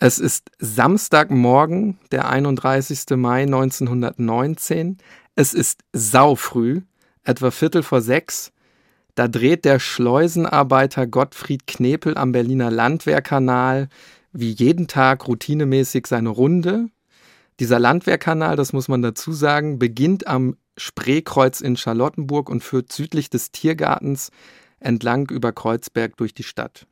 Es ist Samstagmorgen, der 31. Mai 1919. Es ist saufrüh, etwa Viertel vor sechs. Da dreht der Schleusenarbeiter Gottfried Knepel am Berliner Landwehrkanal wie jeden Tag routinemäßig seine Runde. Dieser Landwehrkanal, das muss man dazu sagen, beginnt am Spreekreuz in Charlottenburg und führt südlich des Tiergartens entlang über Kreuzberg durch die Stadt.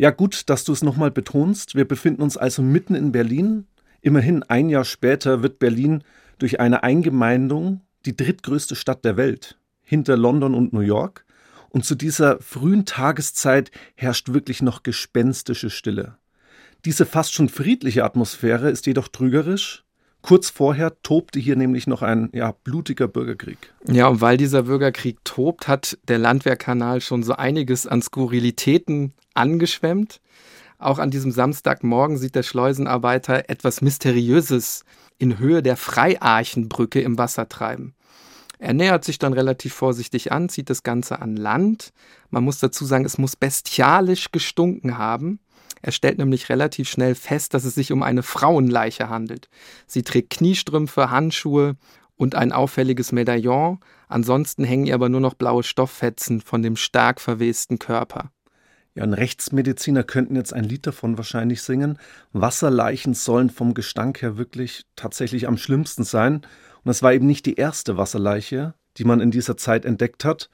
Ja, gut, dass du es nochmal betonst. Wir befinden uns also mitten in Berlin. Immerhin ein Jahr später wird Berlin durch eine Eingemeindung die drittgrößte Stadt der Welt, hinter London und New York. Und zu dieser frühen Tageszeit herrscht wirklich noch gespenstische Stille. Diese fast schon friedliche Atmosphäre ist jedoch trügerisch, Kurz vorher tobte hier nämlich noch ein ja, blutiger Bürgerkrieg. Ja, und weil dieser Bürgerkrieg tobt, hat der Landwehrkanal schon so einiges an Skurrilitäten angeschwemmt. Auch an diesem Samstagmorgen sieht der Schleusenarbeiter etwas Mysteriöses in Höhe der Freiarchenbrücke im Wasser treiben. Er nähert sich dann relativ vorsichtig an, zieht das Ganze an Land. Man muss dazu sagen, es muss bestialisch gestunken haben. Er stellt nämlich relativ schnell fest, dass es sich um eine Frauenleiche handelt. Sie trägt Kniestrümpfe, Handschuhe und ein auffälliges Medaillon, ansonsten hängen ihr aber nur noch blaue Stofffetzen von dem stark verwesten Körper. Ja, und Rechtsmediziner könnten jetzt ein Lied davon wahrscheinlich singen. Wasserleichen sollen vom Gestank her wirklich tatsächlich am schlimmsten sein. Und es war eben nicht die erste Wasserleiche, die man in dieser Zeit entdeckt hat.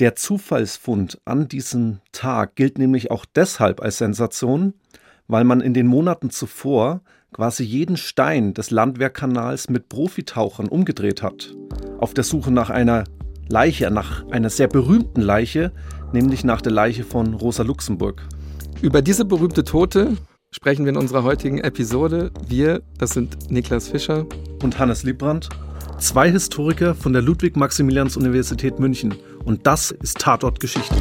Der Zufallsfund an diesem Tag gilt nämlich auch deshalb als Sensation, weil man in den Monaten zuvor quasi jeden Stein des Landwehrkanals mit Profitauchern umgedreht hat. Auf der Suche nach einer Leiche, nach einer sehr berühmten Leiche, nämlich nach der Leiche von Rosa Luxemburg. Über diese berühmte Tote sprechen wir in unserer heutigen Episode. Wir, das sind Niklas Fischer und Hannes Liebrandt, zwei Historiker von der Ludwig-Maximilians-Universität München und das ist Tatort Geschichte.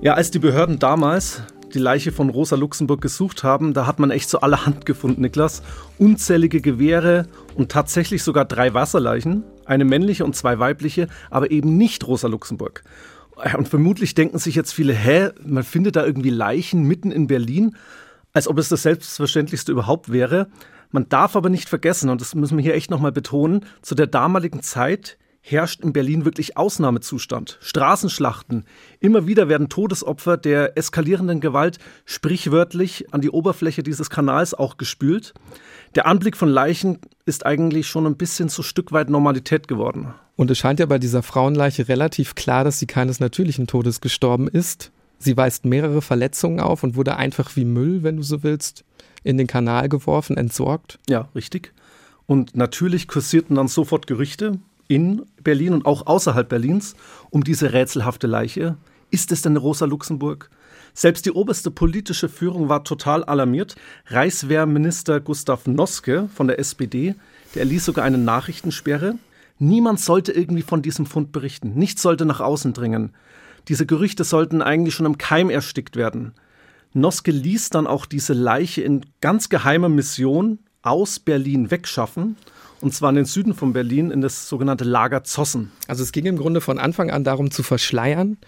Ja, als die Behörden damals die Leiche von Rosa Luxemburg gesucht haben, da hat man echt so allerhand gefunden, Niklas. Unzählige Gewehre und tatsächlich sogar drei Wasserleichen, eine männliche und zwei weibliche, aber eben nicht Rosa Luxemburg. Und vermutlich denken sich jetzt viele, hä, man findet da irgendwie Leichen mitten in Berlin als ob es das Selbstverständlichste überhaupt wäre. Man darf aber nicht vergessen, und das müssen wir hier echt nochmal betonen, zu der damaligen Zeit herrscht in Berlin wirklich Ausnahmezustand. Straßenschlachten. Immer wieder werden Todesopfer der eskalierenden Gewalt sprichwörtlich an die Oberfläche dieses Kanals auch gespült. Der Anblick von Leichen ist eigentlich schon ein bisschen zu Stück weit Normalität geworden. Und es scheint ja bei dieser Frauenleiche relativ klar, dass sie keines natürlichen Todes gestorben ist. Sie weist mehrere Verletzungen auf und wurde einfach wie Müll, wenn du so willst, in den Kanal geworfen, entsorgt. Ja, richtig. Und natürlich kursierten dann sofort Gerüchte in Berlin und auch außerhalb Berlins um diese rätselhafte Leiche. Ist es denn Rosa Luxemburg? Selbst die oberste politische Führung war total alarmiert. Reichswehrminister Gustav Noske von der SPD, der erließ sogar eine Nachrichtensperre. Niemand sollte irgendwie von diesem Fund berichten. Nichts sollte nach außen dringen. Diese Gerüchte sollten eigentlich schon im Keim erstickt werden. Noske ließ dann auch diese Leiche in ganz geheimer Mission aus Berlin wegschaffen. Und zwar in den Süden von Berlin, in das sogenannte Lager Zossen. Also es ging im Grunde von Anfang an darum zu verschleiern,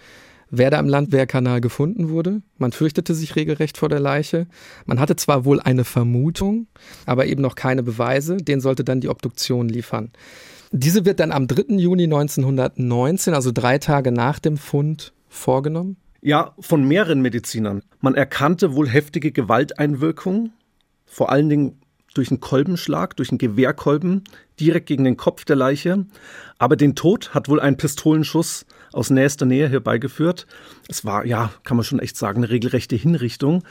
wer da im Landwehrkanal gefunden wurde. Man fürchtete sich regelrecht vor der Leiche. Man hatte zwar wohl eine Vermutung, aber eben noch keine Beweise. Den sollte dann die Obduktion liefern. Diese wird dann am 3. Juni 1919, also drei Tage nach dem Fund, vorgenommen? Ja, von mehreren Medizinern. Man erkannte wohl heftige Gewalteinwirkungen, vor allen Dingen durch einen Kolbenschlag, durch einen Gewehrkolben, direkt gegen den Kopf der Leiche. Aber den Tod hat wohl ein Pistolenschuss aus nächster Nähe herbeigeführt. Es war, ja, kann man schon echt sagen, eine regelrechte Hinrichtung.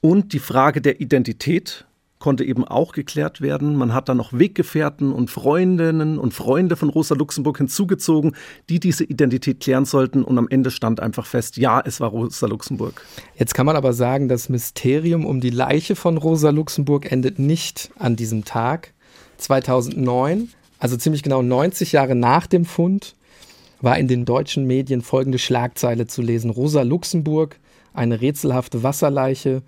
Und die Frage der Identität konnte eben auch geklärt werden. Man hat dann noch Weggefährten und Freundinnen und Freunde von Rosa Luxemburg hinzugezogen, die diese Identität klären sollten. Und am Ende stand einfach fest, ja, es war Rosa Luxemburg. Jetzt kann man aber sagen, das Mysterium um die Leiche von Rosa Luxemburg endet nicht an diesem Tag. 2009, also ziemlich genau 90 Jahre nach dem Fund, war in den deutschen Medien folgende Schlagzeile zu lesen. Rosa Luxemburg, eine rätselhafte Wasserleiche.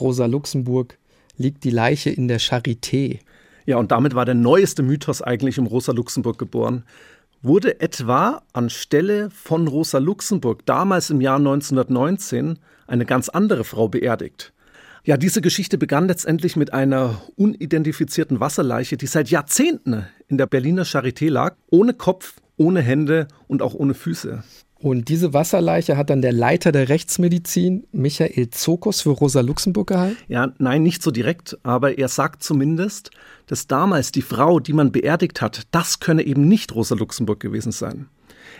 Rosa Luxemburg liegt die Leiche in der Charité. Ja, und damit war der neueste Mythos eigentlich um Rosa Luxemburg geboren. wurde etwa anstelle von Rosa Luxemburg damals im Jahr 1919 eine ganz andere Frau beerdigt. Ja, diese Geschichte begann letztendlich mit einer unidentifizierten Wasserleiche, die seit Jahrzehnten in der Berliner Charité lag, ohne Kopf, ohne Hände und auch ohne Füße. Und diese Wasserleiche hat dann der Leiter der Rechtsmedizin, Michael Zokos, für Rosa Luxemburg gehalten? Ja, nein, nicht so direkt, aber er sagt zumindest, dass damals die Frau, die man beerdigt hat, das könne eben nicht Rosa Luxemburg gewesen sein.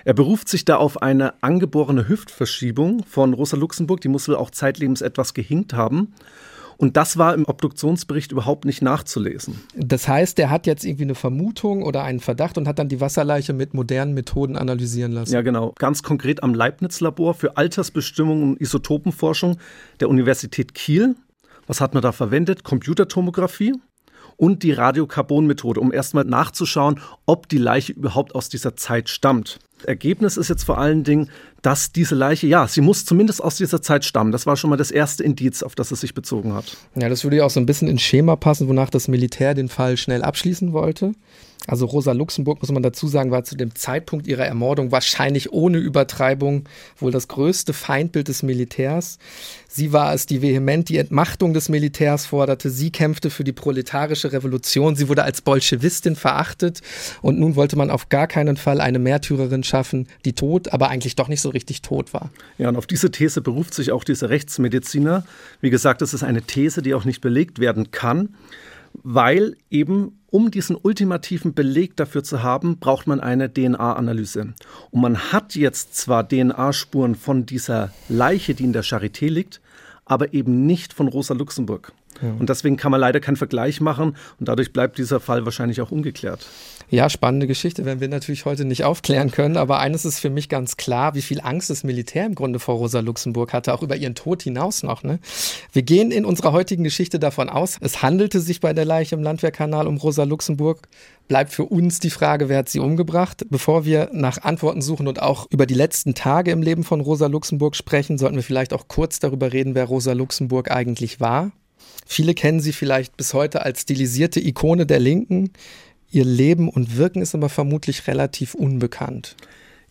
Er beruft sich da auf eine angeborene Hüftverschiebung von Rosa Luxemburg, die muss wohl auch zeitlebens etwas gehinkt haben. Und das war im Obduktionsbericht überhaupt nicht nachzulesen. Das heißt, der hat jetzt irgendwie eine Vermutung oder einen Verdacht und hat dann die Wasserleiche mit modernen Methoden analysieren lassen. Ja, genau. Ganz konkret am Leibniz-Labor für Altersbestimmung und Isotopenforschung der Universität Kiel. Was hat man da verwendet? Computertomographie und die Radiokarbonmethode, um erstmal nachzuschauen, ob die Leiche überhaupt aus dieser Zeit stammt. Ergebnis ist jetzt vor allen Dingen, dass diese Leiche, ja, sie muss zumindest aus dieser Zeit stammen. Das war schon mal das erste Indiz, auf das es sich bezogen hat. Ja, das würde ja auch so ein bisschen ins Schema passen, wonach das Militär den Fall schnell abschließen wollte. Also Rosa Luxemburg, muss man dazu sagen, war zu dem Zeitpunkt ihrer Ermordung wahrscheinlich ohne Übertreibung wohl das größte Feindbild des Militärs. Sie war es, die vehement die Entmachtung des Militärs forderte. Sie kämpfte für die proletarische Revolution. Sie wurde als Bolschewistin verachtet. Und nun wollte man auf gar keinen Fall eine Märtyrerin schaffen, die tot, aber eigentlich doch nicht so richtig tot war. Ja, und auf diese These beruft sich auch dieser Rechtsmediziner. Wie gesagt, das ist eine These, die auch nicht belegt werden kann, weil eben um diesen ultimativen Beleg dafür zu haben, braucht man eine DNA-Analyse. Und man hat jetzt zwar DNA-Spuren von dieser Leiche, die in der Charité liegt, aber eben nicht von Rosa Luxemburg. Ja. Und deswegen kann man leider keinen Vergleich machen und dadurch bleibt dieser Fall wahrscheinlich auch ungeklärt. Ja, spannende Geschichte werden wir natürlich heute nicht aufklären können, aber eines ist für mich ganz klar, wie viel Angst das Militär im Grunde vor Rosa Luxemburg hatte, auch über ihren Tod hinaus noch. Ne? Wir gehen in unserer heutigen Geschichte davon aus, es handelte sich bei der Leiche im Landwehrkanal um Rosa Luxemburg. Bleibt für uns die Frage, wer hat sie umgebracht? Bevor wir nach Antworten suchen und auch über die letzten Tage im Leben von Rosa Luxemburg sprechen, sollten wir vielleicht auch kurz darüber reden, wer Rosa Luxemburg eigentlich war. Viele kennen sie vielleicht bis heute als stilisierte Ikone der Linken. Ihr Leben und Wirken ist aber vermutlich relativ unbekannt.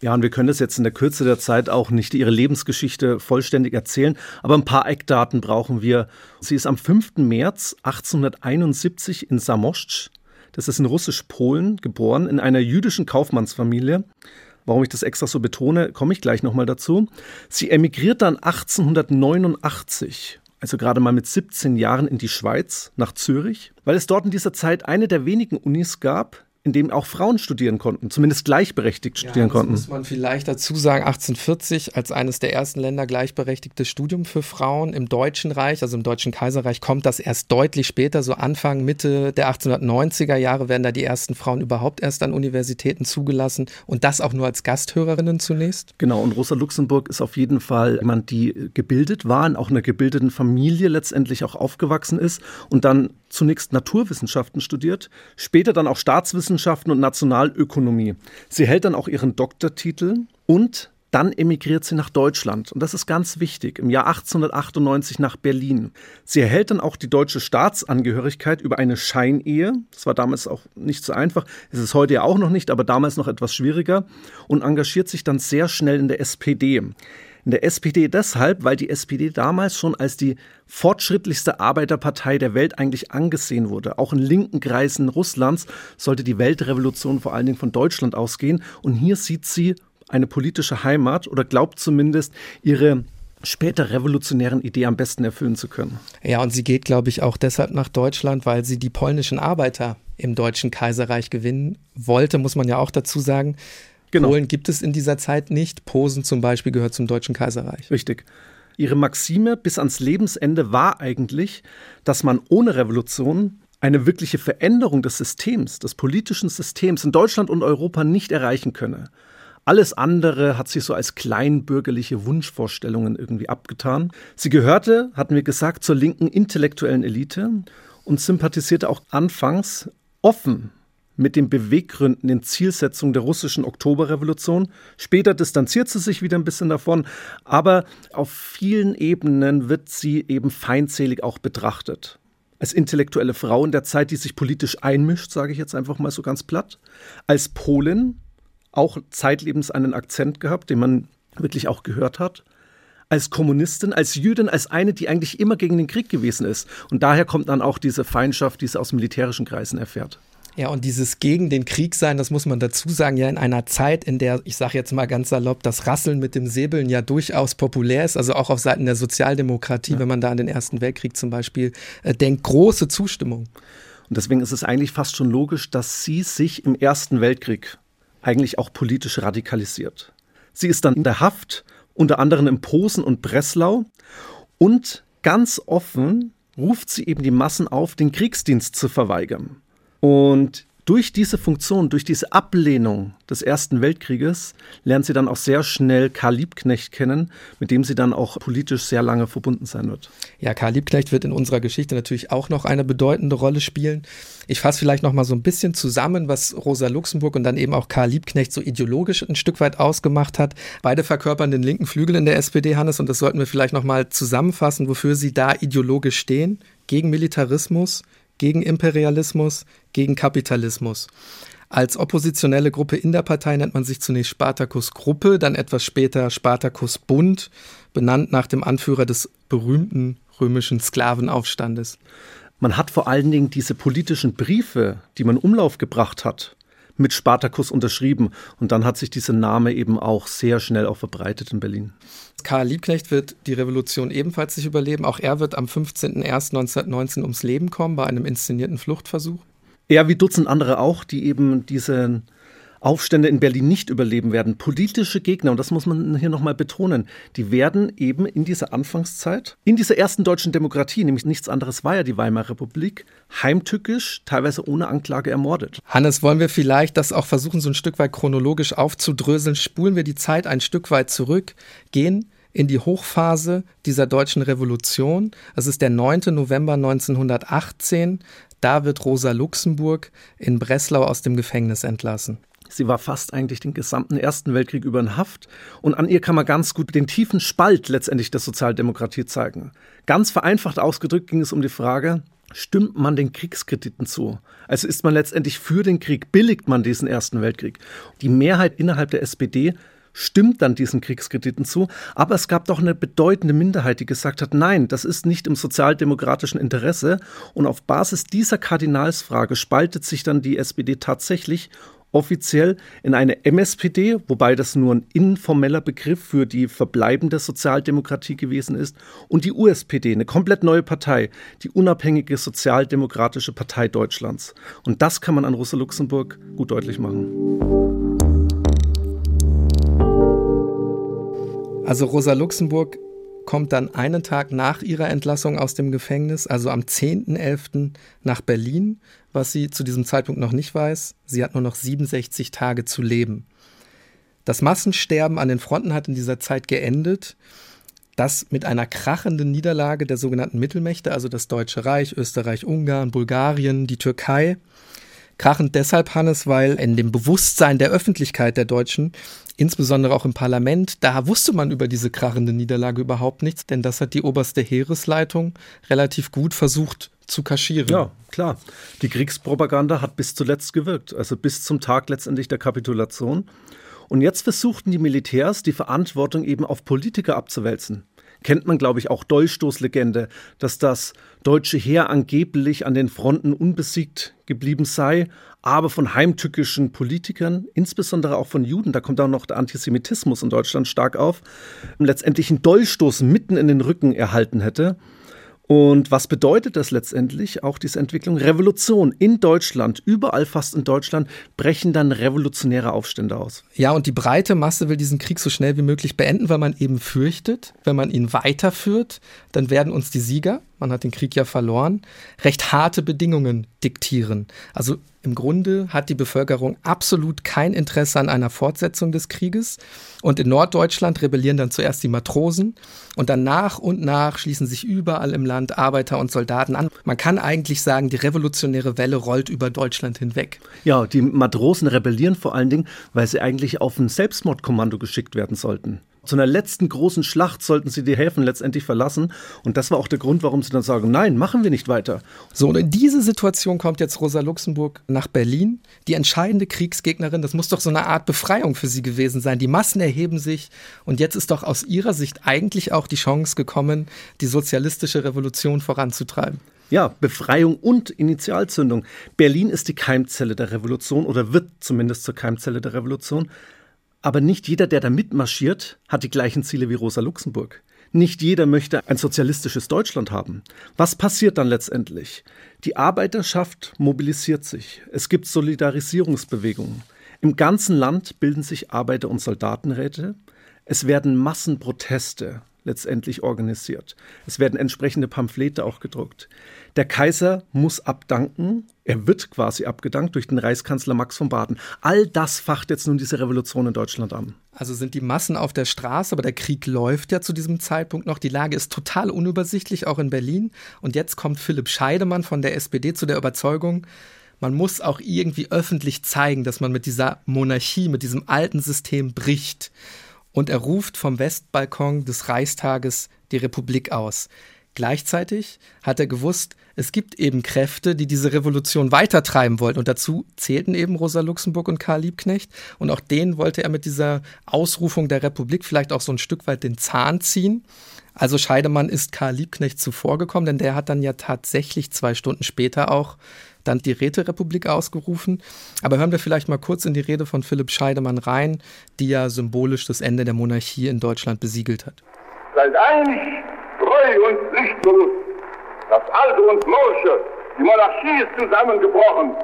Ja, und wir können das jetzt in der Kürze der Zeit auch nicht ihre Lebensgeschichte vollständig erzählen, aber ein paar Eckdaten brauchen wir. Sie ist am 5. März 1871 in Samoszcz, das ist in Russisch-Polen, geboren, in einer jüdischen Kaufmannsfamilie. Warum ich das extra so betone, komme ich gleich nochmal dazu. Sie emigriert dann 1889 also gerade mal mit 17 Jahren in die Schweiz, nach Zürich, weil es dort in dieser Zeit eine der wenigen Unis gab, in dem auch Frauen studieren konnten, zumindest gleichberechtigt studieren ja, das konnten. Muss man vielleicht dazu sagen, 1840 als eines der ersten Länder gleichberechtigtes Studium für Frauen im Deutschen Reich, also im Deutschen Kaiserreich, kommt das erst deutlich später, so Anfang, Mitte der 1890er Jahre werden da die ersten Frauen überhaupt erst an Universitäten zugelassen und das auch nur als Gasthörerinnen zunächst. Genau, und Rosa Luxemburg ist auf jeden Fall jemand, die gebildet war, in auch einer gebildeten Familie letztendlich auch aufgewachsen ist und dann zunächst Naturwissenschaften studiert, später dann auch Staatswissenschaften und Nationalökonomie. Sie hält dann auch ihren Doktortitel und dann emigriert sie nach Deutschland. Und das ist ganz wichtig, im Jahr 1898 nach Berlin. Sie erhält dann auch die deutsche Staatsangehörigkeit über eine Scheinehe. Das war damals auch nicht so einfach. Es ist heute ja auch noch nicht, aber damals noch etwas schwieriger. Und engagiert sich dann sehr schnell in der SPD. In der SPD deshalb, weil die SPD damals schon als die fortschrittlichste Arbeiterpartei der Welt eigentlich angesehen wurde. Auch in linken Kreisen Russlands sollte die Weltrevolution vor allen Dingen von Deutschland ausgehen. Und hier sieht sie eine politische Heimat oder glaubt zumindest, ihre später revolutionären Idee am besten erfüllen zu können. Ja, und sie geht, glaube ich, auch deshalb nach Deutschland, weil sie die polnischen Arbeiter im Deutschen Kaiserreich gewinnen wollte, muss man ja auch dazu sagen. Genau. Polen gibt es in dieser Zeit nicht. Posen zum Beispiel gehört zum Deutschen Kaiserreich. Richtig. Ihre Maxime bis ans Lebensende war eigentlich, dass man ohne Revolution eine wirkliche Veränderung des Systems, des politischen Systems in Deutschland und Europa nicht erreichen könne. Alles andere hat sich so als kleinbürgerliche Wunschvorstellungen irgendwie abgetan. Sie gehörte, hatten wir gesagt, zur linken intellektuellen Elite und sympathisierte auch anfangs offen mit den Beweggründen, den Zielsetzungen der russischen Oktoberrevolution. Später distanziert sie sich wieder ein bisschen davon, aber auf vielen Ebenen wird sie eben feindselig auch betrachtet. Als intellektuelle Frau in der Zeit, die sich politisch einmischt, sage ich jetzt einfach mal so ganz platt. Als Polin, auch zeitlebens einen Akzent gehabt, den man wirklich auch gehört hat. Als Kommunistin, als Jüdin, als eine, die eigentlich immer gegen den Krieg gewesen ist. Und daher kommt dann auch diese Feindschaft, die sie aus militärischen Kreisen erfährt. Ja, und dieses gegen den Krieg sein, das muss man dazu sagen, ja in einer Zeit, in der, ich sage jetzt mal ganz salopp, das Rasseln mit dem Säbeln ja durchaus populär ist, also auch auf Seiten der Sozialdemokratie, ja. wenn man da an den Ersten Weltkrieg zum Beispiel äh, denkt, große Zustimmung. Und deswegen ist es eigentlich fast schon logisch, dass sie sich im Ersten Weltkrieg eigentlich auch politisch radikalisiert. Sie ist dann in der Haft, unter anderem in Posen und Breslau und ganz offen ruft sie eben die Massen auf, den Kriegsdienst zu verweigern. Und durch diese Funktion, durch diese Ablehnung des Ersten Weltkrieges, lernt sie dann auch sehr schnell Karl Liebknecht kennen, mit dem sie dann auch politisch sehr lange verbunden sein wird. Ja, Karl Liebknecht wird in unserer Geschichte natürlich auch noch eine bedeutende Rolle spielen. Ich fasse vielleicht noch mal so ein bisschen zusammen, was Rosa Luxemburg und dann eben auch Karl Liebknecht so ideologisch ein Stück weit ausgemacht hat. Beide verkörpern den linken Flügel in der SPD, Hannes, und das sollten wir vielleicht noch mal zusammenfassen, wofür sie da ideologisch stehen. Gegen Militarismus, gegen Imperialismus, gegen Kapitalismus. Als oppositionelle Gruppe in der Partei nennt man sich zunächst Spartacus Gruppe, dann etwas später Spartacus Bund, benannt nach dem Anführer des berühmten römischen Sklavenaufstandes. Man hat vor allen Dingen diese politischen Briefe, die man Umlauf gebracht hat, mit Spartacus unterschrieben. Und dann hat sich dieser Name eben auch sehr schnell auch verbreitet in Berlin. Karl Liebknecht wird die Revolution ebenfalls nicht überleben. Auch er wird am 15.01.1919 ums Leben kommen bei einem inszenierten Fluchtversuch. Er wie Dutzend andere auch, die eben diesen Aufstände in Berlin nicht überleben werden. Politische Gegner, und das muss man hier nochmal betonen, die werden eben in dieser Anfangszeit, in dieser ersten deutschen Demokratie, nämlich nichts anderes war ja die Weimarer Republik, heimtückisch, teilweise ohne Anklage ermordet. Hannes, wollen wir vielleicht das auch versuchen, so ein Stück weit chronologisch aufzudröseln? Spulen wir die Zeit ein Stück weit zurück, gehen in die Hochphase dieser deutschen Revolution. Es ist der 9. November 1918. Da wird Rosa Luxemburg in Breslau aus dem Gefängnis entlassen. Sie war fast eigentlich den gesamten Ersten Weltkrieg über in Haft und an ihr kann man ganz gut den tiefen Spalt letztendlich der Sozialdemokratie zeigen. Ganz vereinfacht ausgedrückt ging es um die Frage, stimmt man den Kriegskrediten zu? Also ist man letztendlich für den Krieg, billigt man diesen Ersten Weltkrieg? Die Mehrheit innerhalb der SPD stimmt dann diesen Kriegskrediten zu. Aber es gab doch eine bedeutende Minderheit, die gesagt hat, nein, das ist nicht im sozialdemokratischen Interesse. Und auf Basis dieser Kardinalsfrage spaltet sich dann die SPD tatsächlich offiziell in eine MSPD, wobei das nur ein informeller Begriff für die verbleibende Sozialdemokratie gewesen ist, und die USPD, eine komplett neue Partei, die unabhängige Sozialdemokratische Partei Deutschlands. Und das kann man an Rosa Luxemburg gut deutlich machen. Also Rosa Luxemburg kommt dann einen Tag nach ihrer Entlassung aus dem Gefängnis, also am 10.11. nach Berlin, was sie zu diesem Zeitpunkt noch nicht weiß. Sie hat nur noch 67 Tage zu leben. Das Massensterben an den Fronten hat in dieser Zeit geendet. Das mit einer krachenden Niederlage der sogenannten Mittelmächte, also das Deutsche Reich, Österreich, Ungarn, Bulgarien, die Türkei. Krachend deshalb, Hannes, weil in dem Bewusstsein der Öffentlichkeit der Deutschen insbesondere auch im Parlament, da wusste man über diese krachende Niederlage überhaupt nichts, denn das hat die oberste Heeresleitung relativ gut versucht zu kaschieren. Ja, klar. Die Kriegspropaganda hat bis zuletzt gewirkt, also bis zum Tag letztendlich der Kapitulation. Und jetzt versuchten die Militärs, die Verantwortung eben auf Politiker abzuwälzen kennt man, glaube ich, auch Dolchstoßlegende, dass das deutsche Heer angeblich an den Fronten unbesiegt geblieben sei, aber von heimtückischen Politikern, insbesondere auch von Juden, da kommt auch noch der Antisemitismus in Deutschland stark auf, letztendlich einen Dolchstoß mitten in den Rücken erhalten hätte. Und was bedeutet das letztendlich? Auch diese Entwicklung. Revolution in Deutschland, überall fast in Deutschland, brechen dann revolutionäre Aufstände aus. Ja, und die breite Masse will diesen Krieg so schnell wie möglich beenden, weil man eben fürchtet, wenn man ihn weiterführt, dann werden uns die Sieger, man hat den Krieg ja verloren, recht harte Bedingungen diktieren. Also im Grunde hat die Bevölkerung absolut kein Interesse an einer Fortsetzung des Krieges. Und in Norddeutschland rebellieren dann zuerst die Matrosen und dann nach und nach schließen sich überall im Land Arbeiter und Soldaten an. Man kann eigentlich sagen, die revolutionäre Welle rollt über Deutschland hinweg. Ja, die Matrosen rebellieren vor allen Dingen, weil sie eigentlich auf ein Selbstmordkommando geschickt werden sollten. Zu einer letzten großen Schlacht sollten sie die Häfen letztendlich verlassen. Und das war auch der Grund, warum sie dann sagen, nein, machen wir nicht weiter. So, und in diese Situation kommt jetzt Rosa Luxemburg nach Berlin. Die entscheidende Kriegsgegnerin, das muss doch so eine Art Befreiung für sie gewesen sein. Die Massen erheben sich. Und jetzt ist doch aus ihrer Sicht eigentlich auch die Chance gekommen, die sozialistische Revolution voranzutreiben. Ja, Befreiung und Initialzündung. Berlin ist die Keimzelle der Revolution oder wird zumindest zur Keimzelle der Revolution. Aber nicht jeder, der da mitmarschiert, hat die gleichen Ziele wie Rosa Luxemburg. Nicht jeder möchte ein sozialistisches Deutschland haben. Was passiert dann letztendlich? Die Arbeiterschaft mobilisiert sich. Es gibt Solidarisierungsbewegungen. Im ganzen Land bilden sich Arbeiter- und Soldatenräte. Es werden Massenproteste letztendlich organisiert. Es werden entsprechende Pamphlete auch gedruckt. Der Kaiser muss abdanken. Er wird quasi abgedankt durch den Reichskanzler Max von Baden. All das facht jetzt nun diese Revolution in Deutschland an. Also sind die Massen auf der Straße, aber der Krieg läuft ja zu diesem Zeitpunkt noch. Die Lage ist total unübersichtlich, auch in Berlin. Und jetzt kommt Philipp Scheidemann von der SPD zu der Überzeugung, man muss auch irgendwie öffentlich zeigen, dass man mit dieser Monarchie, mit diesem alten System bricht und er ruft vom Westbalkon des Reichstages die Republik aus. Gleichzeitig hat er gewusst, es gibt eben Kräfte, die diese Revolution weitertreiben wollten. Und dazu zählten eben Rosa Luxemburg und Karl Liebknecht. Und auch denen wollte er mit dieser Ausrufung der Republik vielleicht auch so ein Stück weit den Zahn ziehen. Also Scheidemann ist Karl Liebknecht zuvorgekommen, denn der hat dann ja tatsächlich zwei Stunden später auch dann die Räterepublik ausgerufen. Aber hören wir vielleicht mal kurz in die Rede von Philipp Scheidemann rein, die ja symbolisch das Ende der Monarchie in Deutschland besiegelt hat. Seid einig, treu und pflichtbewusst. Das Alte und Morsche, die Monarchie ist zusammengebrochen.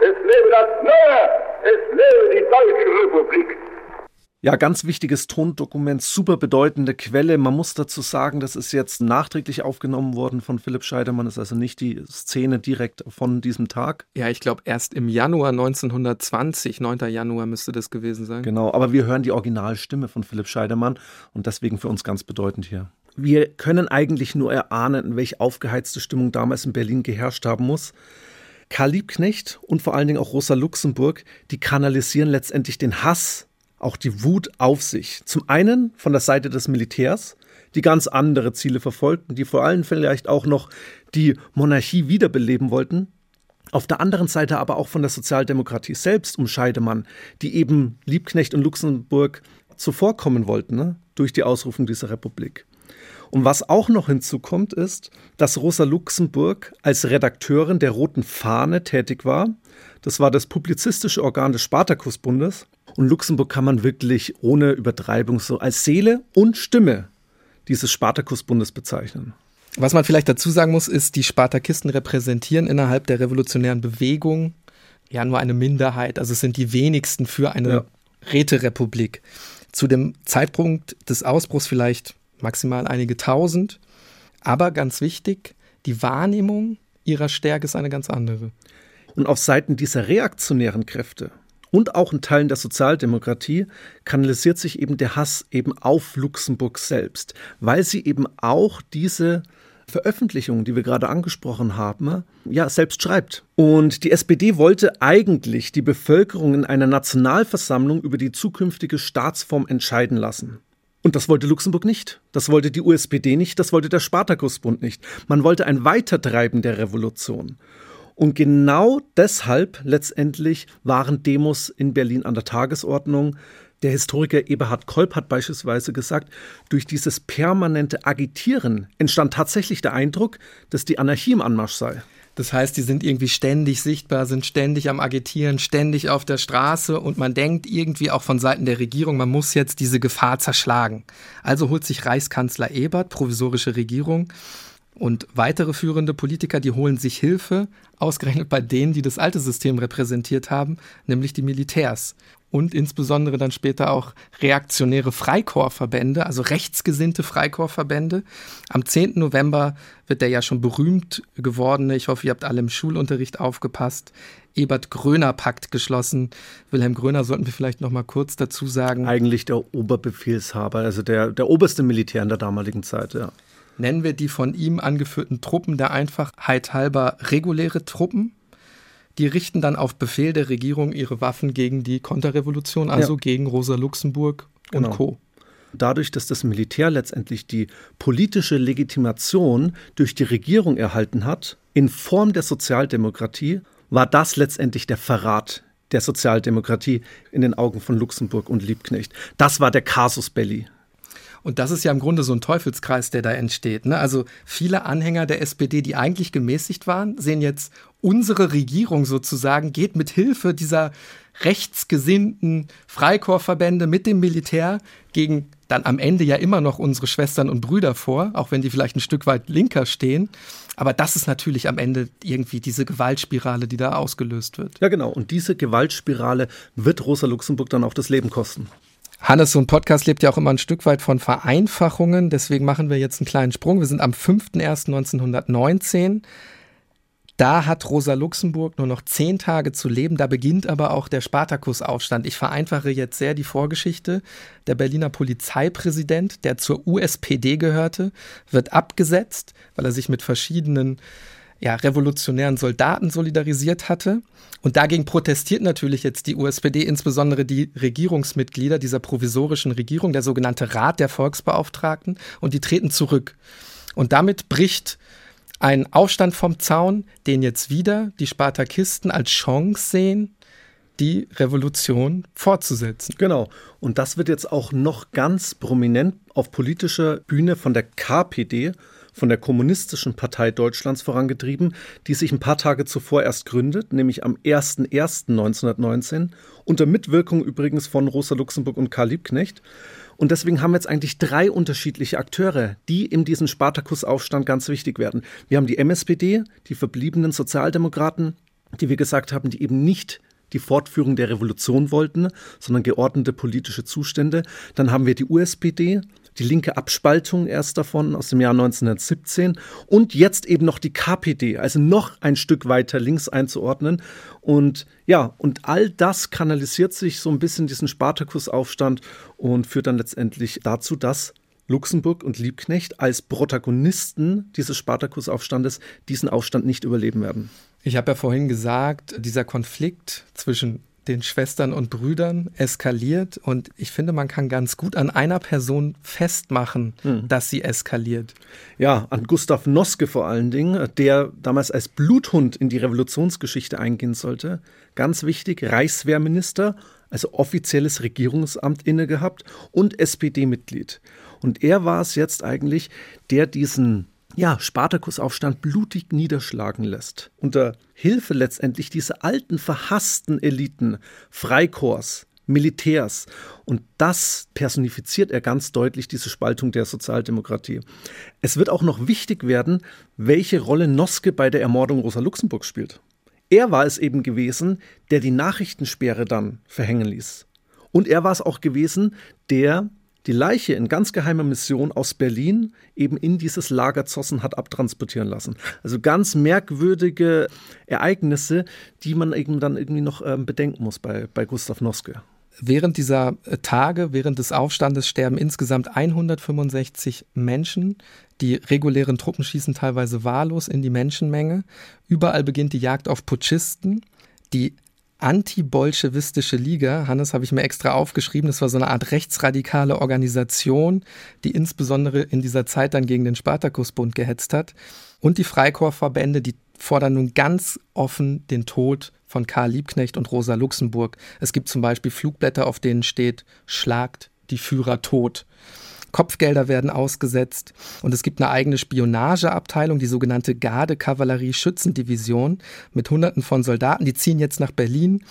Es lebe das Neue, es lebe die Deutsche Republik. Ja, ganz wichtiges Tondokument, super bedeutende Quelle. Man muss dazu sagen, das ist jetzt nachträglich aufgenommen worden von Philipp Scheidemann. Das ist also nicht die Szene direkt von diesem Tag. Ja, ich glaube erst im Januar 1920, 9. Januar müsste das gewesen sein. Genau, aber wir hören die Originalstimme von Philipp Scheidemann und deswegen für uns ganz bedeutend hier. Wir können eigentlich nur erahnen, welche aufgeheizte Stimmung damals in Berlin geherrscht haben muss. Karl Liebknecht und vor allen Dingen auch Rosa Luxemburg, die kanalisieren letztendlich den Hass auch die Wut auf sich. Zum einen von der Seite des Militärs, die ganz andere Ziele verfolgten, die vor allem vielleicht auch noch die Monarchie wiederbeleben wollten. Auf der anderen Seite aber auch von der Sozialdemokratie selbst um Scheidemann, die eben Liebknecht und Luxemburg zuvorkommen wollten ne, durch die Ausrufung dieser Republik. Und was auch noch hinzukommt, ist, dass Rosa Luxemburg als Redakteurin der Roten Fahne tätig war. Das war das publizistische Organ des Spartakusbundes. Und Luxemburg kann man wirklich ohne Übertreibung so als Seele und Stimme dieses Spartakusbundes bezeichnen. Was man vielleicht dazu sagen muss, ist, die Spartakisten repräsentieren innerhalb der revolutionären Bewegung ja nur eine Minderheit. Also es sind die wenigsten für eine ja. Räterepublik. Zu dem Zeitpunkt des Ausbruchs vielleicht maximal einige tausend. Aber ganz wichtig, die Wahrnehmung ihrer Stärke ist eine ganz andere. Und auf Seiten dieser reaktionären Kräfte und auch in Teilen der Sozialdemokratie kanalisiert sich eben der Hass eben auf Luxemburg selbst, weil sie eben auch diese Veröffentlichungen, die wir gerade angesprochen haben, ja, selbst schreibt. Und die SPD wollte eigentlich die Bevölkerung in einer Nationalversammlung über die zukünftige Staatsform entscheiden lassen. Und das wollte Luxemburg nicht. Das wollte die USPD nicht. Das wollte der Spartakusbund nicht. Man wollte ein Weitertreiben der Revolution. Und genau deshalb letztendlich waren Demos in Berlin an der Tagesordnung. Der Historiker Eberhard Kolb hat beispielsweise gesagt, durch dieses permanente Agitieren entstand tatsächlich der Eindruck, dass die Anarchie im Anmarsch sei. Das heißt, die sind irgendwie ständig sichtbar, sind ständig am Agitieren, ständig auf der Straße und man denkt irgendwie auch von Seiten der Regierung, man muss jetzt diese Gefahr zerschlagen. Also holt sich Reichskanzler Ebert, provisorische Regierung, und weitere führende Politiker, die holen sich Hilfe, ausgerechnet bei denen, die das alte System repräsentiert haben, nämlich die Militärs. Und insbesondere dann später auch reaktionäre Freikorpsverbände, also rechtsgesinnte Freikorpsverbände. Am 10. November wird der ja schon berühmt gewordene, ich hoffe, ihr habt alle im Schulunterricht aufgepasst, Ebert-Gröner-Pakt geschlossen. Wilhelm Gröner sollten wir vielleicht noch mal kurz dazu sagen. Eigentlich der Oberbefehlshaber, also der, der oberste Militär in der damaligen Zeit, ja nennen wir die von ihm angeführten Truppen der Einfachheit halber reguläre Truppen. Die richten dann auf Befehl der Regierung ihre Waffen gegen die Konterrevolution, also ja. gegen Rosa Luxemburg und genau. Co. Dadurch, dass das Militär letztendlich die politische Legitimation durch die Regierung erhalten hat, in Form der Sozialdemokratie, war das letztendlich der Verrat der Sozialdemokratie in den Augen von Luxemburg und Liebknecht. Das war der Casus Belli. Und das ist ja im Grunde so ein Teufelskreis, der da entsteht. Ne? Also viele Anhänger der SPD, die eigentlich gemäßigt waren, sehen jetzt unsere Regierung sozusagen geht mit Hilfe dieser rechtsgesinnten Freikorpsverbände mit dem Militär gegen dann am Ende ja immer noch unsere Schwestern und Brüder vor, auch wenn die vielleicht ein Stück weit linker stehen. Aber das ist natürlich am Ende irgendwie diese Gewaltspirale, die da ausgelöst wird. Ja, genau. Und diese Gewaltspirale wird Rosa Luxemburg dann auch das Leben kosten. Hannes, so ein Podcast lebt ja auch immer ein Stück weit von Vereinfachungen. Deswegen machen wir jetzt einen kleinen Sprung. Wir sind am 5.1.1919. Da hat Rosa Luxemburg nur noch zehn Tage zu leben. Da beginnt aber auch der Spartakusaufstand. Ich vereinfache jetzt sehr die Vorgeschichte. Der Berliner Polizeipräsident, der zur USPD gehörte, wird abgesetzt, weil er sich mit verschiedenen ja, revolutionären Soldaten solidarisiert hatte. Und dagegen protestiert natürlich jetzt die USPD, insbesondere die Regierungsmitglieder dieser provisorischen Regierung, der sogenannte Rat der Volksbeauftragten, und die treten zurück. Und damit bricht ein Aufstand vom Zaun, den jetzt wieder die Spartakisten als Chance sehen, die Revolution fortzusetzen. Genau. Und das wird jetzt auch noch ganz prominent auf politischer Bühne von der KPD, von der Kommunistischen Partei Deutschlands vorangetrieben, die sich ein paar Tage zuvor erst gründet, nämlich am 01.01.1919, unter Mitwirkung übrigens von Rosa Luxemburg und Karl Liebknecht. Und deswegen haben wir jetzt eigentlich drei unterschiedliche Akteure, die in diesem Spartakusaufstand ganz wichtig werden. Wir haben die MSPD, die verbliebenen Sozialdemokraten, die wir gesagt haben, die eben nicht die Fortführung der Revolution wollten, sondern geordnete politische Zustände. Dann haben wir die USPD, die linke Abspaltung erst davon aus dem Jahr 1917 und jetzt eben noch die KPD, also noch ein Stück weiter links einzuordnen. Und ja, und all das kanalisiert sich so ein bisschen diesen Spartakusaufstand und führt dann letztendlich dazu, dass Luxemburg und Liebknecht als Protagonisten dieses Spartakusaufstandes diesen Aufstand nicht überleben werden. Ich habe ja vorhin gesagt, dieser Konflikt zwischen den Schwestern und Brüdern eskaliert und ich finde, man kann ganz gut an einer Person festmachen, hm. dass sie eskaliert. Ja, an Gustav Noske vor allen Dingen, der damals als Bluthund in die Revolutionsgeschichte eingehen sollte. Ganz wichtig, Reichswehrminister, also offizielles Regierungsamt inne gehabt und SPD-Mitglied. Und er war es jetzt eigentlich, der diesen ja, Spartakusaufstand blutig niederschlagen lässt. Unter Hilfe letztendlich dieser alten, verhassten Eliten, Freikorps, Militärs. Und das personifiziert er ganz deutlich, diese Spaltung der Sozialdemokratie. Es wird auch noch wichtig werden, welche Rolle Noske bei der Ermordung Rosa Luxemburg spielt. Er war es eben gewesen, der die Nachrichtensperre dann verhängen ließ. Und er war es auch gewesen, der die Leiche in ganz geheimer Mission aus Berlin eben in dieses Lager Zossen hat abtransportieren lassen. Also ganz merkwürdige Ereignisse, die man eben dann irgendwie noch ähm, bedenken muss bei, bei Gustav Noske. Während dieser äh, Tage, während des Aufstandes sterben insgesamt 165 Menschen. Die regulären Truppen schießen teilweise wahllos in die Menschenmenge. Überall beginnt die Jagd auf Putschisten. Die Anti-Bolschewistische Liga, Hannes habe ich mir extra aufgeschrieben, das war so eine Art rechtsradikale Organisation, die insbesondere in dieser Zeit dann gegen den Spartakusbund gehetzt hat. Und die Freikorpsverbände, die fordern nun ganz offen den Tod von Karl Liebknecht und Rosa Luxemburg. Es gibt zum Beispiel Flugblätter, auf denen steht, schlagt die Führer tot. Kopfgelder werden ausgesetzt und es gibt eine eigene Spionageabteilung, die sogenannte Garde-Kavallerie-Schützendivision mit Hunderten von Soldaten. Die ziehen jetzt nach Berlin.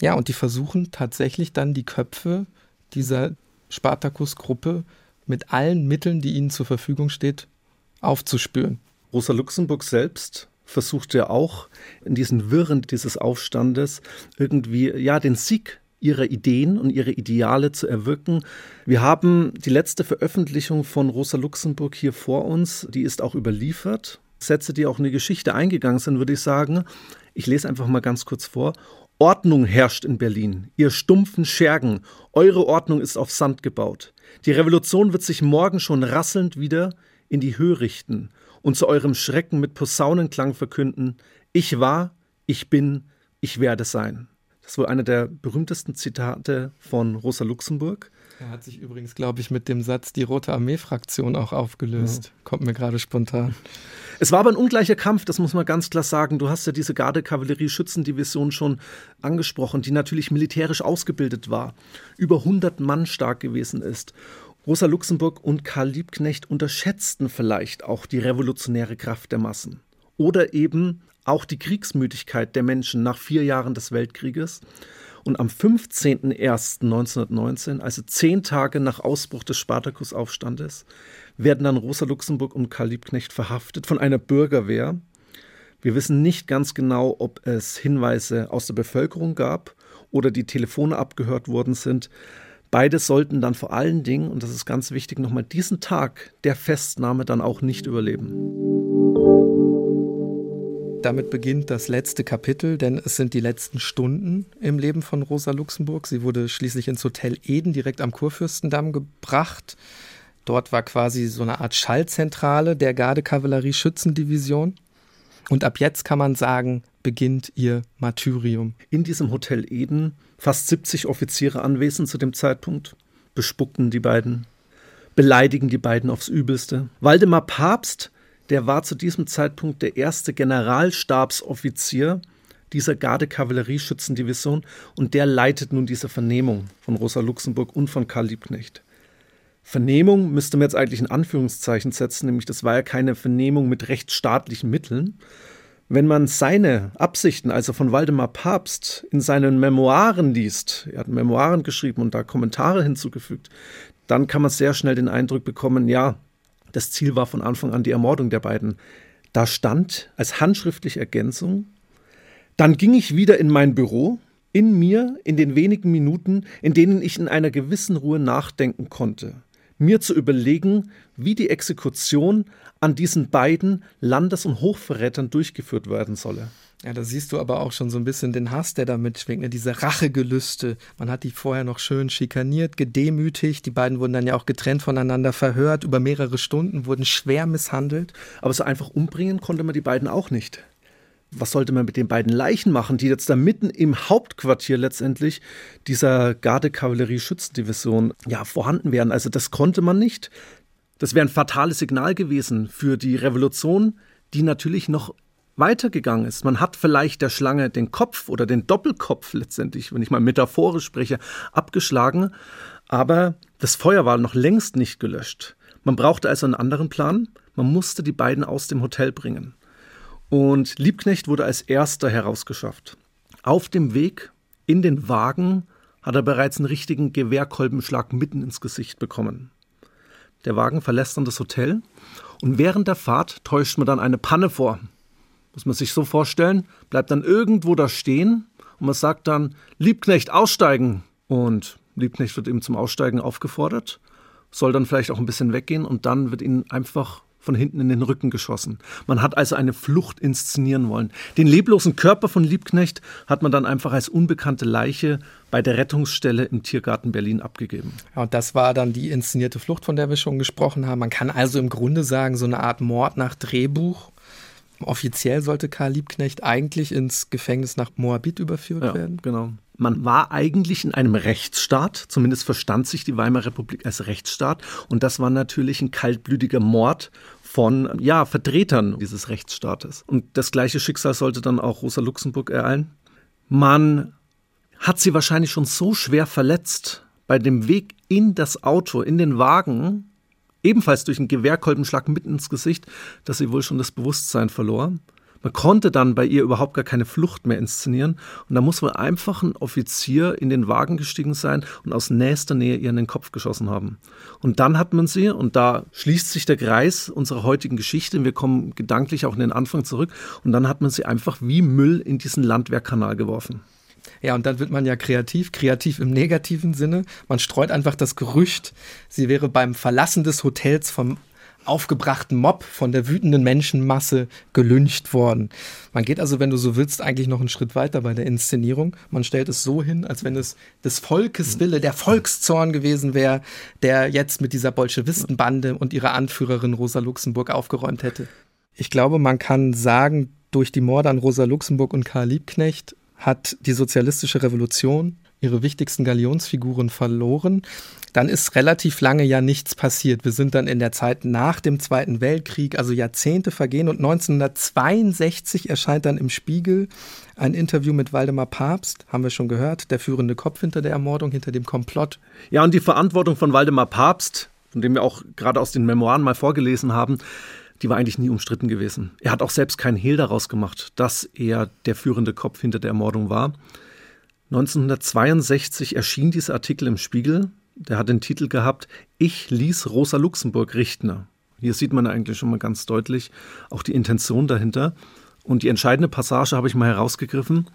Ja, und die versuchen tatsächlich dann die Köpfe dieser Spartakus-Gruppe mit allen Mitteln, die ihnen zur Verfügung steht, aufzuspüren. Rosa Luxemburg selbst versuchte auch in diesen Wirren dieses Aufstandes irgendwie ja den Sieg ihre Ideen und ihre Ideale zu erwirken. Wir haben die letzte Veröffentlichung von Rosa Luxemburg hier vor uns, die ist auch überliefert. Sätze, die auch in die Geschichte eingegangen sind, würde ich sagen. Ich lese einfach mal ganz kurz vor. Ordnung herrscht in Berlin, ihr stumpfen Schergen, eure Ordnung ist auf Sand gebaut. Die Revolution wird sich morgen schon rasselnd wieder in die Höhe richten und zu eurem Schrecken mit Posaunenklang verkünden, ich war, ich bin, ich werde sein. Das ist wohl einer der berühmtesten Zitate von Rosa Luxemburg. Er hat sich übrigens, glaube ich, mit dem Satz die Rote Armee-Fraktion auch aufgelöst. Ja. Kommt mir gerade spontan. Es war aber ein ungleicher Kampf, das muss man ganz klar sagen. Du hast ja diese Garde-Kavallerie-Schützendivision schon angesprochen, die natürlich militärisch ausgebildet war, über 100 Mann stark gewesen ist. Rosa Luxemburg und Karl Liebknecht unterschätzten vielleicht auch die revolutionäre Kraft der Massen. Oder eben auch die Kriegsmüdigkeit der Menschen nach vier Jahren des Weltkrieges. Und am 15.01.1919, also zehn Tage nach Ausbruch des Spartakusaufstandes, werden dann Rosa Luxemburg und Karl Liebknecht verhaftet von einer Bürgerwehr. Wir wissen nicht ganz genau, ob es Hinweise aus der Bevölkerung gab oder die Telefone abgehört worden sind. Beide sollten dann vor allen Dingen, und das ist ganz wichtig, nochmal diesen Tag der Festnahme dann auch nicht überleben. Damit beginnt das letzte Kapitel, denn es sind die letzten Stunden im Leben von Rosa Luxemburg. Sie wurde schließlich ins Hotel Eden direkt am Kurfürstendamm gebracht. Dort war quasi so eine Art Schallzentrale der Gardekavallerie-Schützendivision. Und ab jetzt kann man sagen, beginnt ihr Martyrium. In diesem Hotel Eden, fast 70 Offiziere anwesend zu dem Zeitpunkt, bespuckten die beiden, beleidigen die beiden aufs Übelste. Waldemar Papst der war zu diesem Zeitpunkt der erste Generalstabsoffizier dieser Garde-Kavallerie-Schützendivision und der leitet nun diese Vernehmung von Rosa Luxemburg und von Karl Liebknecht. Vernehmung müsste man jetzt eigentlich in Anführungszeichen setzen, nämlich das war ja keine Vernehmung mit rechtsstaatlichen Mitteln. Wenn man seine Absichten, also von Waldemar Papst, in seinen Memoiren liest, er hat Memoiren geschrieben und da Kommentare hinzugefügt, dann kann man sehr schnell den Eindruck bekommen, ja, das Ziel war von Anfang an die Ermordung der beiden. Da stand als handschriftliche Ergänzung, dann ging ich wieder in mein Büro, in mir, in den wenigen Minuten, in denen ich in einer gewissen Ruhe nachdenken konnte, mir zu überlegen, wie die Exekution an diesen beiden Landes- und Hochverrätern durchgeführt werden solle. Ja, da siehst du aber auch schon so ein bisschen den Hass, der da mitschwingt, ne? diese Rachegelüste. Man hat die vorher noch schön schikaniert, gedemütigt. Die beiden wurden dann ja auch getrennt voneinander verhört, über mehrere Stunden, wurden schwer misshandelt. Aber so einfach umbringen konnte man die beiden auch nicht. Was sollte man mit den beiden Leichen machen, die jetzt da mitten im Hauptquartier letztendlich dieser Garde-Kavallerie-Schützendivision ja, vorhanden wären? Also das konnte man nicht. Das wäre ein fatales Signal gewesen für die Revolution, die natürlich noch weitergegangen ist. Man hat vielleicht der Schlange den Kopf oder den Doppelkopf letztendlich, wenn ich mal metaphorisch spreche, abgeschlagen, aber das Feuer war noch längst nicht gelöscht. Man brauchte also einen anderen Plan. Man musste die beiden aus dem Hotel bringen. Und Liebknecht wurde als erster herausgeschafft. Auf dem Weg in den Wagen hat er bereits einen richtigen Gewehrkolbenschlag mitten ins Gesicht bekommen. Der Wagen verlässt dann das Hotel und während der Fahrt täuscht man dann eine Panne vor. Muss man sich so vorstellen, bleibt dann irgendwo da stehen und man sagt dann, Liebknecht, aussteigen. Und Liebknecht wird eben zum Aussteigen aufgefordert, soll dann vielleicht auch ein bisschen weggehen und dann wird ihnen einfach von hinten in den Rücken geschossen. Man hat also eine Flucht inszenieren wollen. Den leblosen Körper von Liebknecht hat man dann einfach als unbekannte Leiche bei der Rettungsstelle im Tiergarten Berlin abgegeben. Ja, und das war dann die inszenierte Flucht, von der wir schon gesprochen haben. Man kann also im Grunde sagen, so eine Art Mord nach Drehbuch. Offiziell sollte Karl Liebknecht eigentlich ins Gefängnis nach Moabit überführt ja, werden. Genau. Man war eigentlich in einem Rechtsstaat, zumindest verstand sich die Weimarer Republik als Rechtsstaat. Und das war natürlich ein kaltblütiger Mord von ja, Vertretern dieses Rechtsstaates. Und das gleiche Schicksal sollte dann auch Rosa Luxemburg ereilen. Man hat sie wahrscheinlich schon so schwer verletzt bei dem Weg in das Auto, in den Wagen, ebenfalls durch einen Gewehrkolbenschlag mitten ins Gesicht, dass sie wohl schon das Bewusstsein verlor. Man konnte dann bei ihr überhaupt gar keine Flucht mehr inszenieren. Und da muss wohl einfach ein Offizier in den Wagen gestiegen sein und aus nächster Nähe ihr in den Kopf geschossen haben. Und dann hat man sie, und da schließt sich der Kreis unserer heutigen Geschichte, wir kommen gedanklich auch in den Anfang zurück, und dann hat man sie einfach wie Müll in diesen Landwehrkanal geworfen. Ja, und dann wird man ja kreativ, kreativ im negativen Sinne. Man streut einfach das Gerücht, sie wäre beim Verlassen des Hotels vom aufgebrachten Mob von der wütenden Menschenmasse gelüncht worden. Man geht also, wenn du so willst, eigentlich noch einen Schritt weiter bei der Inszenierung. Man stellt es so hin, als wenn es des Volkes Wille, der Volkszorn gewesen wäre, der jetzt mit dieser Bolschewistenbande und ihrer Anführerin Rosa Luxemburg aufgeräumt hätte. Ich glaube, man kann sagen, durch die Morde an Rosa Luxemburg und Karl Liebknecht hat die sozialistische Revolution ihre wichtigsten Galionsfiguren verloren, dann ist relativ lange ja nichts passiert. Wir sind dann in der Zeit nach dem Zweiten Weltkrieg, also Jahrzehnte vergehen und 1962 erscheint dann im Spiegel ein Interview mit Waldemar Papst, haben wir schon gehört, der führende Kopf hinter der Ermordung, hinter dem Komplott. Ja, und die Verantwortung von Waldemar Papst, von dem wir auch gerade aus den Memoiren mal vorgelesen haben, die war eigentlich nie umstritten gewesen. Er hat auch selbst keinen Hehl daraus gemacht, dass er der führende Kopf hinter der Ermordung war. 1962 erschien dieser Artikel im Spiegel. Der hat den Titel gehabt, Ich ließ Rosa Luxemburg richten. Hier sieht man eigentlich schon mal ganz deutlich auch die Intention dahinter. Und die entscheidende Passage habe ich mal herausgegriffen.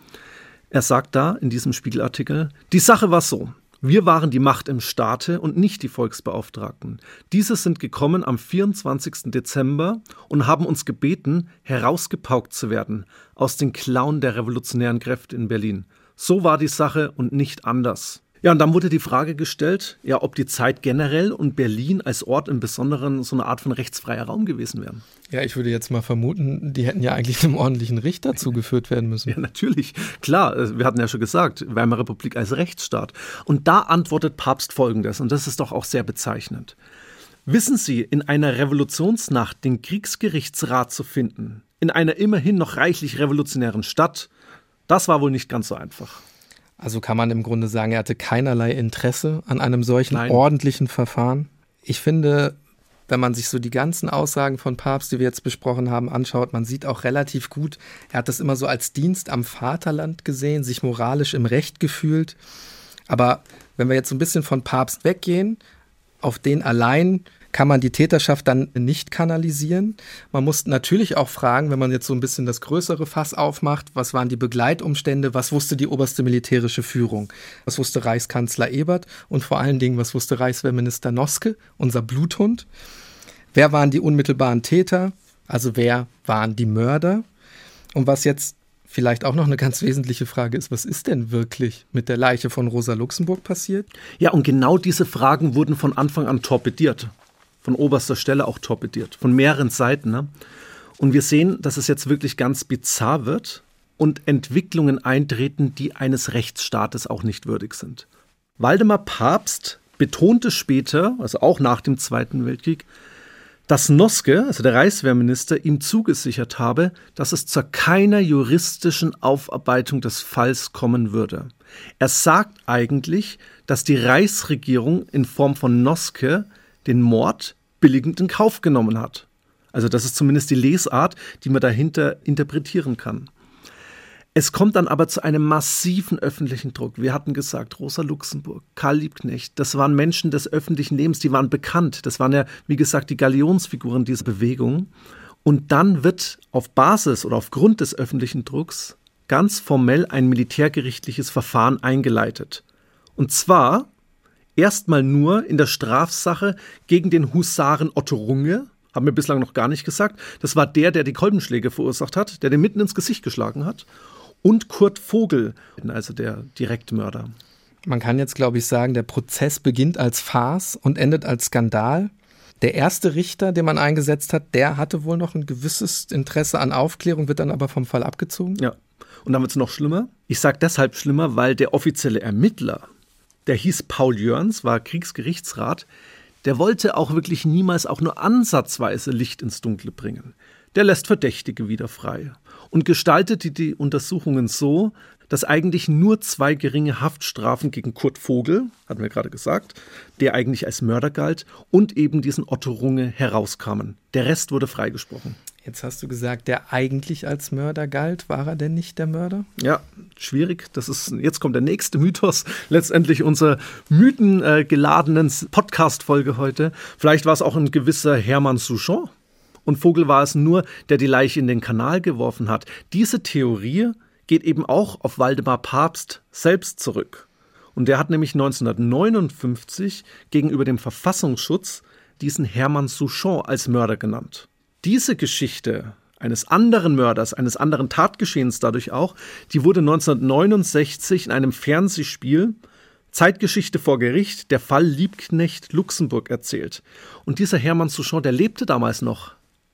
Er sagt da in diesem Spiegelartikel, die Sache war so. Wir waren die Macht im Staate und nicht die Volksbeauftragten. Diese sind gekommen am 24. Dezember und haben uns gebeten, herausgepaukt zu werden aus den Klauen der revolutionären Kräfte in Berlin. So war die Sache und nicht anders. Ja, und dann wurde die Frage gestellt, ja, ob die Zeit generell und Berlin als Ort im Besonderen so eine Art von rechtsfreier Raum gewesen wären. Ja, ich würde jetzt mal vermuten, die hätten ja eigentlich einem ordentlichen Richter zugeführt werden müssen. Ja, natürlich. Klar, äh, wir hatten ja schon gesagt, Weimarer Republik als Rechtsstaat. Und da antwortet Papst Folgendes, und das ist doch auch sehr bezeichnend. Wissen Sie, in einer Revolutionsnacht den Kriegsgerichtsrat zu finden, in einer immerhin noch reichlich revolutionären Stadt, das war wohl nicht ganz so einfach. Also kann man im Grunde sagen, er hatte keinerlei Interesse an einem solchen Nein. ordentlichen Verfahren. Ich finde, wenn man sich so die ganzen Aussagen von Papst, die wir jetzt besprochen haben, anschaut, man sieht auch relativ gut, er hat das immer so als Dienst am Vaterland gesehen, sich moralisch im Recht gefühlt. Aber wenn wir jetzt so ein bisschen von Papst weggehen, auf den allein kann man die Täterschaft dann nicht kanalisieren. Man muss natürlich auch fragen, wenn man jetzt so ein bisschen das größere Fass aufmacht, was waren die Begleitumstände, was wusste die oberste militärische Führung, was wusste Reichskanzler Ebert und vor allen Dingen, was wusste Reichswehrminister Noske, unser Bluthund. Wer waren die unmittelbaren Täter? Also wer waren die Mörder? Und was jetzt vielleicht auch noch eine ganz wesentliche Frage ist, was ist denn wirklich mit der Leiche von Rosa Luxemburg passiert? Ja, und genau diese Fragen wurden von Anfang an torpediert von oberster Stelle auch torpediert, von mehreren Seiten. Ne? Und wir sehen, dass es jetzt wirklich ganz bizarr wird und Entwicklungen eintreten, die eines Rechtsstaates auch nicht würdig sind. Waldemar Papst betonte später, also auch nach dem Zweiten Weltkrieg, dass Noske, also der Reichswehrminister, ihm zugesichert habe, dass es zu keiner juristischen Aufarbeitung des Falls kommen würde. Er sagt eigentlich, dass die Reichsregierung in Form von Noske den Mord billigend in Kauf genommen hat. Also das ist zumindest die Lesart, die man dahinter interpretieren kann. Es kommt dann aber zu einem massiven öffentlichen Druck. Wir hatten gesagt, Rosa Luxemburg, Karl Liebknecht, das waren Menschen des öffentlichen Lebens, die waren bekannt. Das waren ja, wie gesagt, die Galionsfiguren dieser Bewegung. Und dann wird auf Basis oder aufgrund des öffentlichen Drucks ganz formell ein militärgerichtliches Verfahren eingeleitet. Und zwar erstmal nur in der Strafsache gegen den Husaren Otto Runge, haben wir bislang noch gar nicht gesagt. Das war der, der die Kolbenschläge verursacht hat, der den mitten ins Gesicht geschlagen hat. Und Kurt Vogel, also der Direktmörder. Man kann jetzt, glaube ich, sagen, der Prozess beginnt als Farce und endet als Skandal. Der erste Richter, den man eingesetzt hat, der hatte wohl noch ein gewisses Interesse an Aufklärung, wird dann aber vom Fall abgezogen. Ja. Und dann wird es noch schlimmer. Ich sage deshalb schlimmer, weil der offizielle Ermittler, der hieß Paul Jörns, war Kriegsgerichtsrat, der wollte auch wirklich niemals auch nur ansatzweise Licht ins Dunkle bringen. Der lässt Verdächtige wieder frei und gestaltete die Untersuchungen so, dass eigentlich nur zwei geringe Haftstrafen gegen Kurt Vogel, hatten wir gerade gesagt, der eigentlich als Mörder galt, und eben diesen Otto Runge herauskamen. Der Rest wurde freigesprochen. Jetzt hast du gesagt, der eigentlich als Mörder galt. War er denn nicht der Mörder? Ja, schwierig. Das ist, jetzt kommt der nächste Mythos. Letztendlich unserer mythengeladenen Podcast-Folge heute. Vielleicht war es auch ein gewisser Hermann Souchon. Und Vogel war es nur, der die Leiche in den Kanal geworfen hat. Diese Theorie geht eben auch auf Waldemar Papst selbst zurück. Und der hat nämlich 1959 gegenüber dem Verfassungsschutz diesen Hermann Souchon als Mörder genannt. Diese Geschichte eines anderen Mörders, eines anderen Tatgeschehens dadurch auch, die wurde 1969 in einem Fernsehspiel Zeitgeschichte vor Gericht, der Fall Liebknecht Luxemburg erzählt. Und dieser Hermann Souchon, der lebte damals noch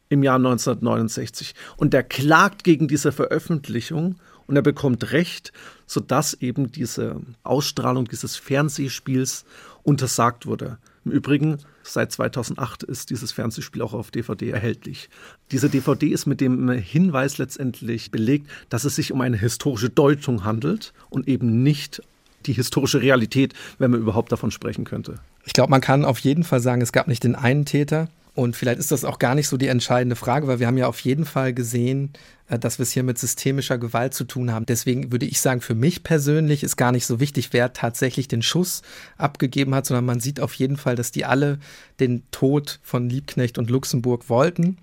im Jahr 1969 und der klagt gegen diese Veröffentlichung und er bekommt Recht, sodass eben diese Ausstrahlung dieses Fernsehspiels untersagt wurde. Im Übrigen, seit 2008 ist dieses Fernsehspiel auch auf DVD erhältlich. Diese DVD ist mit dem Hinweis letztendlich belegt, dass es sich um eine historische Deutung handelt und eben nicht die historische Realität, wenn man überhaupt davon sprechen könnte. Ich glaube, man kann auf jeden Fall sagen, es gab nicht den einen Täter. Und vielleicht ist das auch gar nicht so die entscheidende Frage, weil wir haben ja auf jeden Fall gesehen, äh, dass wir es hier mit systemischer Gewalt zu tun haben. Deswegen würde ich sagen, für mich persönlich ist gar nicht so wichtig, wer tatsächlich den Schuss abgegeben hat, sondern man sieht auf jeden Fall, dass die alle den Tod von Liebknecht und Luxemburg wollten.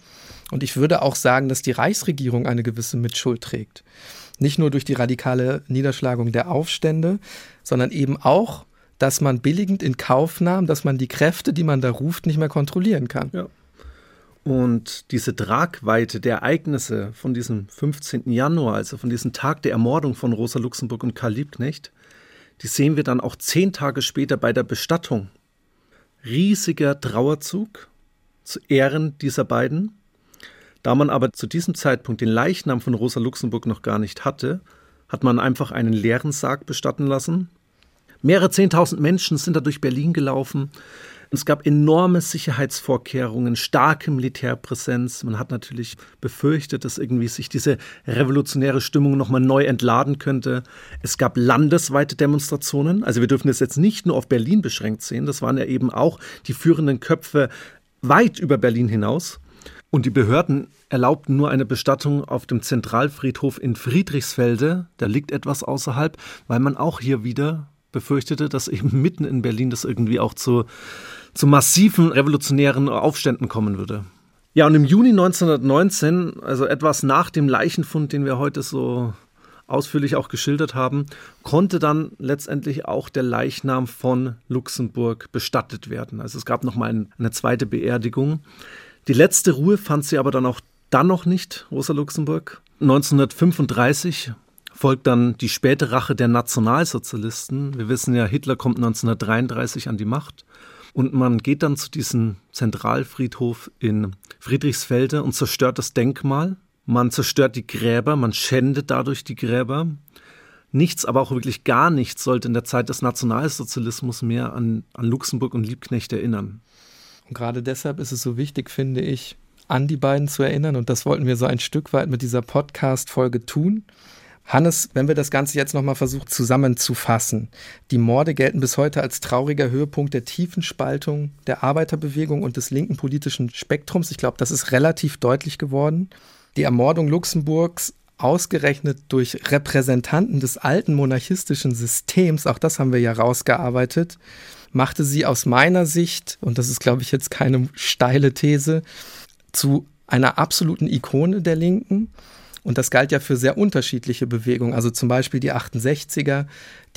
Und ich würde auch sagen, dass die Reichsregierung eine gewisse Mitschuld trägt. Nicht nur durch die radikale Niederschlagung der Aufstände, sondern eben auch dass man billigend in Kauf nahm, dass man die Kräfte, die man da ruft, nicht mehr kontrollieren kann. Ja. Und diese Tragweite der Ereignisse von diesem 15. Januar, also von diesem Tag der Ermordung von Rosa Luxemburg und Karl Liebknecht, die sehen wir dann auch zehn Tage später bei der Bestattung. Riesiger Trauerzug zu Ehren dieser beiden. Da man aber zu diesem Zeitpunkt den Leichnam von Rosa Luxemburg noch gar nicht hatte, hat man einfach einen leeren Sarg bestatten lassen Mehrere Zehntausend Menschen sind da durch Berlin gelaufen. Es gab enorme Sicherheitsvorkehrungen, starke Militärpräsenz. Man hat natürlich befürchtet, dass irgendwie sich diese revolutionäre Stimmung nochmal neu entladen könnte. Es gab landesweite Demonstrationen. Also wir dürfen das jetzt nicht nur auf Berlin beschränkt sehen. Das waren ja eben auch die führenden Köpfe weit über Berlin hinaus. Und die Behörden erlaubten nur eine Bestattung auf dem Zentralfriedhof in Friedrichsfelde. Da liegt etwas außerhalb, weil man auch hier wieder befürchtete, dass eben mitten in Berlin das irgendwie auch zu, zu massiven revolutionären Aufständen kommen würde. Ja, und im Juni 1919, also etwas nach dem Leichenfund, den wir heute so ausführlich auch geschildert haben, konnte dann letztendlich auch der Leichnam von Luxemburg bestattet werden. Also es gab noch mal eine zweite Beerdigung. Die letzte Ruhe fand sie aber dann auch dann noch nicht, Rosa Luxemburg. 1935 folgt dann die späte Rache der Nationalsozialisten. Wir wissen ja, Hitler kommt 1933 an die Macht. Und man geht dann zu diesem Zentralfriedhof in Friedrichsfelde und zerstört das Denkmal. Man zerstört die Gräber, man schändet dadurch die Gräber. Nichts, aber auch wirklich gar nichts sollte in der Zeit des Nationalsozialismus mehr an, an Luxemburg und Liebknecht erinnern. Und gerade deshalb ist es so wichtig, finde ich, an die beiden zu erinnern. Und das wollten wir so ein Stück weit mit dieser Podcast-Folge tun. Hannes, wenn wir das Ganze jetzt nochmal versuchen zusammenzufassen. Die Morde gelten bis heute als trauriger Höhepunkt der tiefen Spaltung der Arbeiterbewegung und des linken politischen Spektrums. Ich glaube, das ist relativ deutlich geworden. Die Ermordung Luxemburgs ausgerechnet durch Repräsentanten des alten monarchistischen Systems, auch das haben wir ja rausgearbeitet, machte sie aus meiner Sicht, und das ist, glaube ich, jetzt keine steile These, zu einer absoluten Ikone der Linken und das galt ja für sehr unterschiedliche Bewegungen. Also zum Beispiel die 68er.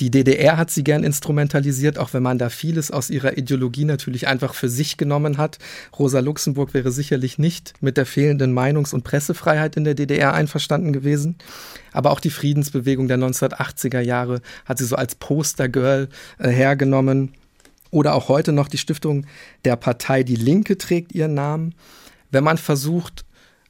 Die DDR hat sie gern instrumentalisiert, auch wenn man da vieles aus ihrer Ideologie natürlich einfach für sich genommen hat. Rosa Luxemburg wäre sicherlich nicht mit der fehlenden Meinungs- und Pressefreiheit in der DDR einverstanden gewesen. Aber auch die Friedensbewegung der 1980er Jahre hat sie so als Postergirl äh, hergenommen. Oder auch heute noch die Stiftung der Partei Die Linke trägt ihren Namen. Wenn man versucht,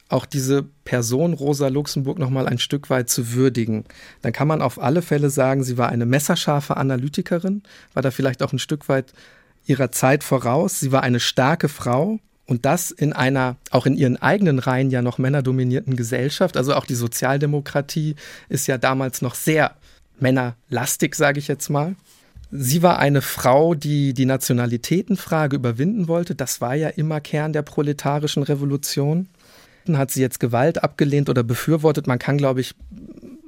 auch diese Person Rosa Luxemburg noch mal ein Stück weit zu würdigen, dann kann man auf alle Fälle sagen, sie war eine messerscharfe Analytikerin, war da vielleicht auch ein Stück weit ihrer Zeit voraus. Sie war eine starke Frau und das in einer, auch in ihren eigenen Reihen ja noch männerdominierten Gesellschaft. Also auch die Sozialdemokratie ist ja damals noch sehr männerlastig, sage ich jetzt mal. Sie war eine Frau, die die Nationalitätenfrage überwinden wollte. Das war ja immer Kern der proletarischen Revolution. Hat sie jetzt Gewalt abgelehnt oder befürwortet? Man kann, glaube ich,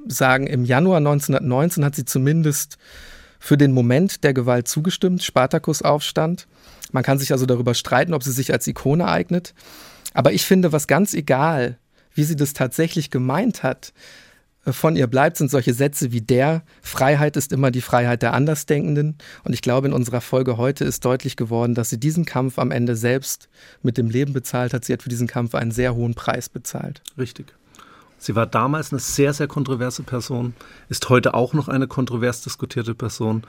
sagen, im Januar 1919 hat sie zumindest für den Moment der Gewalt zugestimmt, Spartakusaufstand. Man kann sich also darüber streiten, ob sie sich als Ikone eignet. Aber ich finde, was ganz egal, wie sie das tatsächlich gemeint hat, von ihr bleibt, sind solche Sätze wie der, Freiheit ist immer die Freiheit der Andersdenkenden. Und ich glaube, in unserer Folge heute ist deutlich geworden, dass sie diesen Kampf am Ende selbst mit dem Leben bezahlt hat. Sie hat für diesen Kampf einen sehr hohen Preis bezahlt. Richtig. Sie war damals eine sehr, sehr kontroverse Person, ist heute auch noch eine kontrovers diskutierte Person.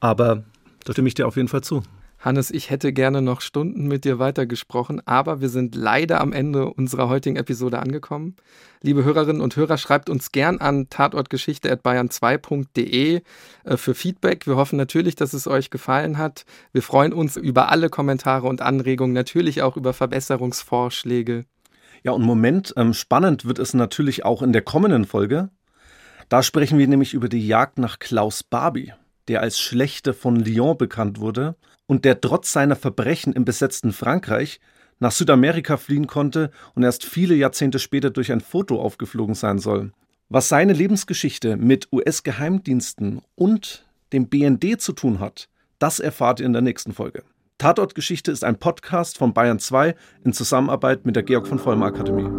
Aber da stimme ich dir auf jeden Fall zu. Hannes, ich hätte gerne noch Stunden mit dir weitergesprochen, aber wir sind leider am Ende unserer heutigen Episode angekommen. Liebe Hörerinnen und Hörer, schreibt uns gern an tatortgeschichte.bayern2.de äh, für Feedback. Wir hoffen natürlich, dass es euch gefallen hat. Wir freuen uns über alle Kommentare und Anregungen, natürlich auch über Verbesserungsvorschläge. Ja, und Moment, ähm, spannend wird es natürlich auch in der kommenden Folge. Da sprechen wir nämlich über die Jagd nach Klaus Barbie, der als Schlechter von Lyon bekannt wurde und der trotz seiner Verbrechen im besetzten Frankreich nach Südamerika fliehen konnte und erst viele Jahrzehnte später durch ein Foto aufgeflogen sein soll. Was seine Lebensgeschichte mit US-Geheimdiensten und dem BND zu tun hat, das erfahrt ihr in der nächsten Folge. Tatortgeschichte ist ein Podcast von Bayern 2 in Zusammenarbeit mit der Georg von Vollmer Akademie.